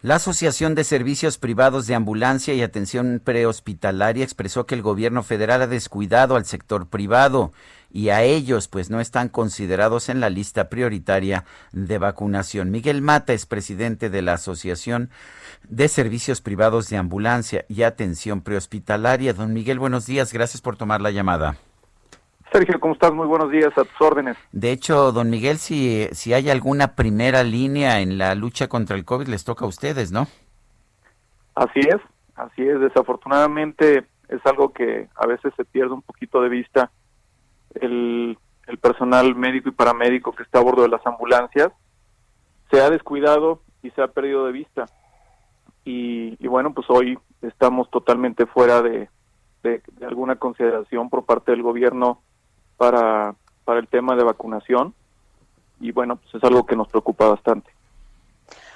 La Asociación de Servicios Privados de Ambulancia y Atención Prehospitalaria expresó que el gobierno federal ha descuidado al sector privado y a ellos pues no están considerados en la lista prioritaria de vacunación. Miguel Mata es presidente de la Asociación de Servicios Privados de Ambulancia y Atención Prehospitalaria. Don Miguel, buenos días, gracias por tomar la llamada. Sergio, ¿cómo estás? Muy buenos días, a tus órdenes. De hecho, don Miguel, si, si hay alguna primera línea en la lucha contra el COVID, les toca a ustedes, ¿no? Así es, así es. Desafortunadamente es algo que a veces se pierde un poquito de vista. El, el personal médico y paramédico que está a bordo de las ambulancias se ha descuidado y se ha perdido de vista. Y, y bueno, pues hoy estamos totalmente fuera de, de, de alguna consideración por parte del gobierno para, para el tema de vacunación y bueno, pues es algo que nos preocupa bastante.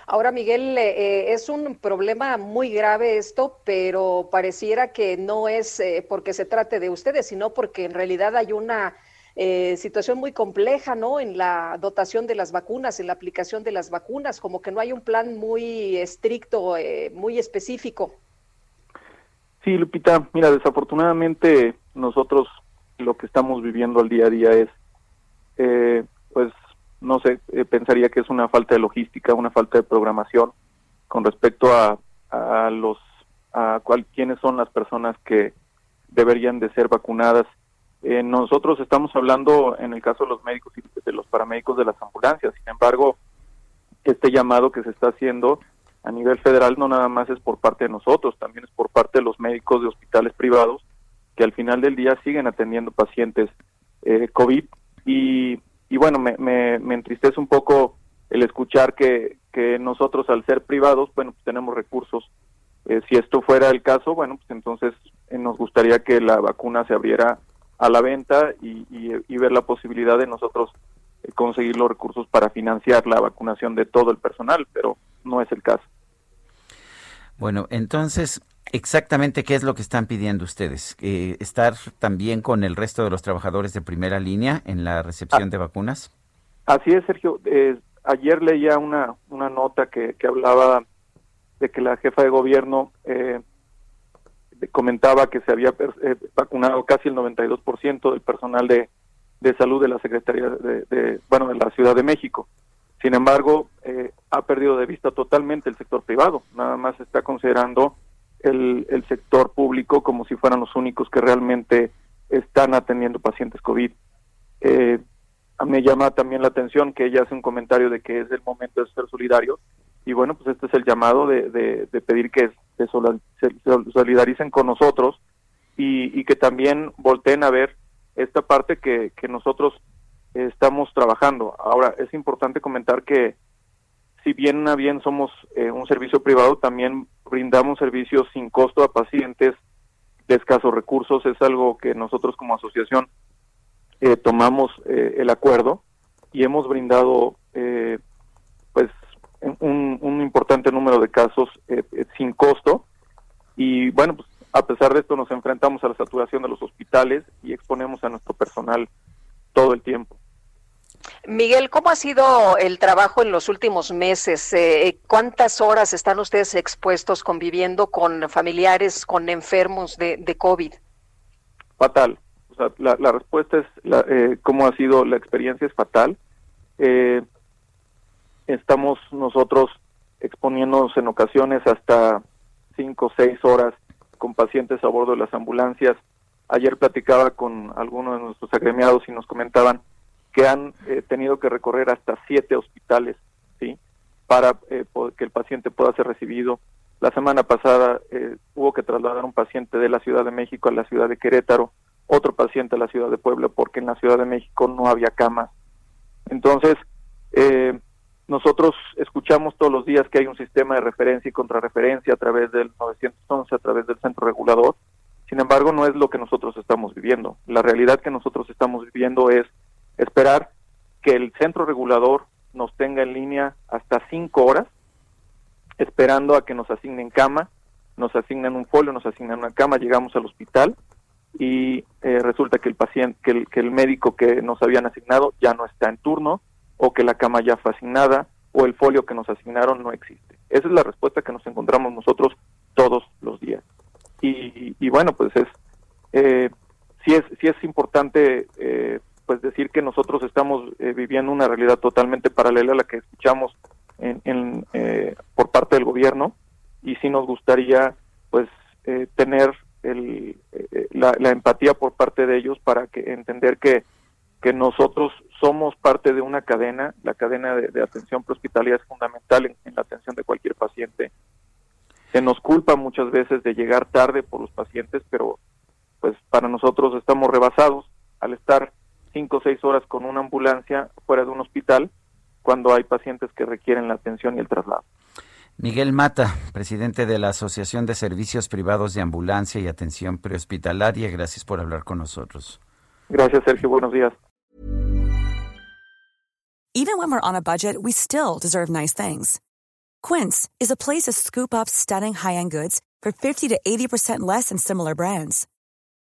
Ahora, Miguel, eh, es un problema muy grave esto, pero pareciera que no es eh, porque se trate de ustedes, sino porque en realidad hay una eh, situación muy compleja, ¿no? En la dotación de las vacunas, en la aplicación de las vacunas, como que no hay un plan muy estricto, eh, muy específico. Sí, Lupita, mira, desafortunadamente nosotros lo que estamos viviendo al día a día es, eh, pues, no sé, eh, pensaría que es una falta de logística, una falta de programación con respecto a, a los, a cuál, quiénes son las personas que deberían de ser vacunadas. Eh, nosotros estamos hablando, en el caso de los médicos y de los paramédicos de las ambulancias, sin embargo, este llamado que se está haciendo a nivel federal no nada más es por parte de nosotros, también es por parte de los médicos de hospitales privados que al final del día siguen atendiendo pacientes eh, COVID y, y bueno, me, me, me, entristece un poco el escuchar que, que nosotros al ser privados, bueno, pues tenemos recursos. Eh, si esto fuera el caso, bueno, pues entonces eh, nos gustaría que la vacuna se abriera a la venta y, y, ver la posibilidad de nosotros conseguir los recursos para financiar la vacunación de todo el personal, pero no es el caso. Bueno, entonces, exactamente qué es lo que están pidiendo ustedes? Eh, ¿Estar también con el resto de los trabajadores de primera línea en la recepción ah, de vacunas? Así es, Sergio. Eh, ayer leía una, una nota que, que, hablaba de que la jefa de gobierno eh, comentaba que se había eh, vacunado casi el 92% del personal de, de salud de la Secretaría de, de, bueno, de la Ciudad de México. Sin embargo, eh, ha perdido de vista totalmente el sector privado. Nada más está considerando el, sector público como si fueran los únicos que realmente están atendiendo pacientes COVID. Eh, me llama también la atención que ella hace un comentario de que es el momento de ser solidario y bueno, pues este es el llamado de, de, pedir que se, se, solidaricen con nosotros y, y, que también volteen a ver esta parte que, que nosotros estamos trabajando. Ahora, es importante comentar que si bien a bien somos eh, un servicio privado, también brindamos servicios sin costo a pacientes de escasos recursos. Es algo que nosotros como asociación eh, tomamos eh, el acuerdo y hemos brindado eh, pues un, un, importante número de casos eh, sin costo. Y bueno, pues a pesar de esto nos enfrentamos a la saturación de los hospitales y exponemos a nuestro personal todo el tiempo. Miguel, ¿cómo ha sido el trabajo en los últimos meses? Eh, ¿Cuántas horas están ustedes expuestos conviviendo con familiares, con enfermos de, de COVID? Fatal. O sea, la, la respuesta es la, eh, cómo ha sido la experiencia es fatal. Eh, estamos nosotros exponiéndonos en ocasiones hasta cinco o seis horas con pacientes a bordo de las ambulancias. Ayer platicaba con algunos de nuestros agremiados y nos comentaban que han eh, tenido que recorrer hasta siete hospitales, ¿sí? Para eh, que el paciente pueda ser recibido. La semana pasada eh, hubo que trasladar un paciente de la Ciudad de México a la ciudad de Querétaro, otro paciente a la ciudad de Puebla, porque en la Ciudad de México no había camas. Entonces, eh, nosotros escuchamos todos los días que hay un sistema de referencia y contrarreferencia a través del 911, a través del centro regulador. Sin embargo, no es lo que nosotros estamos viviendo. La realidad que nosotros estamos viviendo es esperar que el centro regulador nos tenga en línea hasta cinco horas, esperando a que nos asignen cama, nos asignan un folio, nos asignan una cama, llegamos al hospital y eh, resulta que el paciente, que el, que el médico que nos habían asignado ya no está en turno o que la cama ya fue asignada o el folio que nos asignaron no existe. Esa es la respuesta que nos encontramos nosotros todos los días. Y, y bueno, pues es eh, sí es sí es importante eh, decir que nosotros estamos eh, viviendo una realidad totalmente paralela a la que escuchamos en, eh, por parte del gobierno y sí nos gustaría pues eh, tener el, la, empatía por parte de ellos para que entender que, que nosotros somos parte de una cadena, la cadena de, atención prehospitalaria es fundamental en, en, la atención de cualquier paciente. Se nos culpa muchas veces de llegar tarde por los pacientes, pero pues para nosotros estamos rebasados al estar cinco o seis horas con una ambulancia fuera de un hospital cuando hay pacientes que requieren la atención y el traslado. Miguel Mata, presidente de la Asociación de Servicios Privados de Ambulancia y Atención Prehospitalaria, gracias por hablar con nosotros. Gracias, Sergio. Buenos días. Even when we're on a budget, we still deserve nice things. Quince is a place to scoop up stunning high-end goods for 50 to 80% less than similar brands.